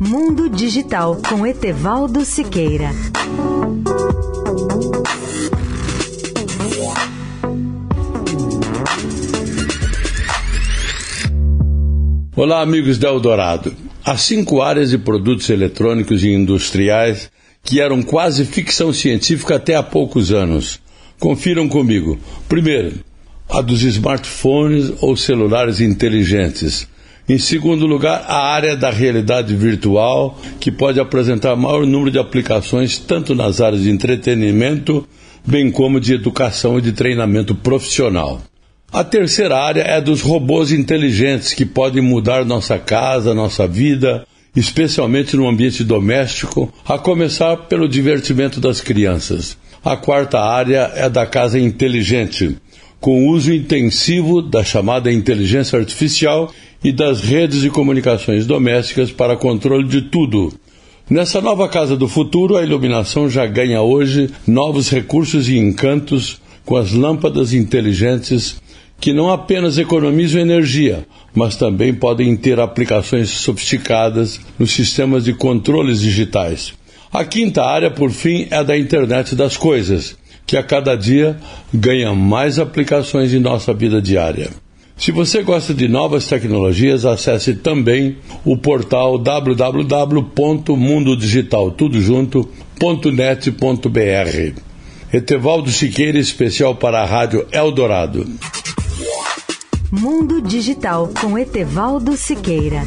Mundo Digital com Etevaldo Siqueira. Olá, amigos da Eldorado. Há cinco áreas de produtos eletrônicos e industriais que eram quase ficção científica até há poucos anos. Confiram comigo. Primeiro, a dos smartphones ou celulares inteligentes. Em segundo lugar, a área da realidade virtual, que pode apresentar maior número de aplicações tanto nas áreas de entretenimento, bem como de educação e de treinamento profissional. A terceira área é dos robôs inteligentes que podem mudar nossa casa, nossa vida, especialmente no ambiente doméstico, a começar pelo divertimento das crianças. A quarta área é da casa inteligente, com uso intensivo da chamada inteligência artificial e das redes de comunicações domésticas para controle de tudo. Nessa nova casa do futuro, a iluminação já ganha hoje novos recursos e encantos com as lâmpadas inteligentes que não apenas economizam energia, mas também podem ter aplicações sofisticadas nos sistemas de controles digitais. A quinta área, por fim, é a da internet das coisas, que a cada dia ganha mais aplicações em nossa vida diária. Se você gosta de novas tecnologias, acesse também o portal www.mundodigitaltudojunto.net.br. Etevaldo Siqueira, especial para a Rádio Eldorado. Mundo Digital com Etevaldo Siqueira.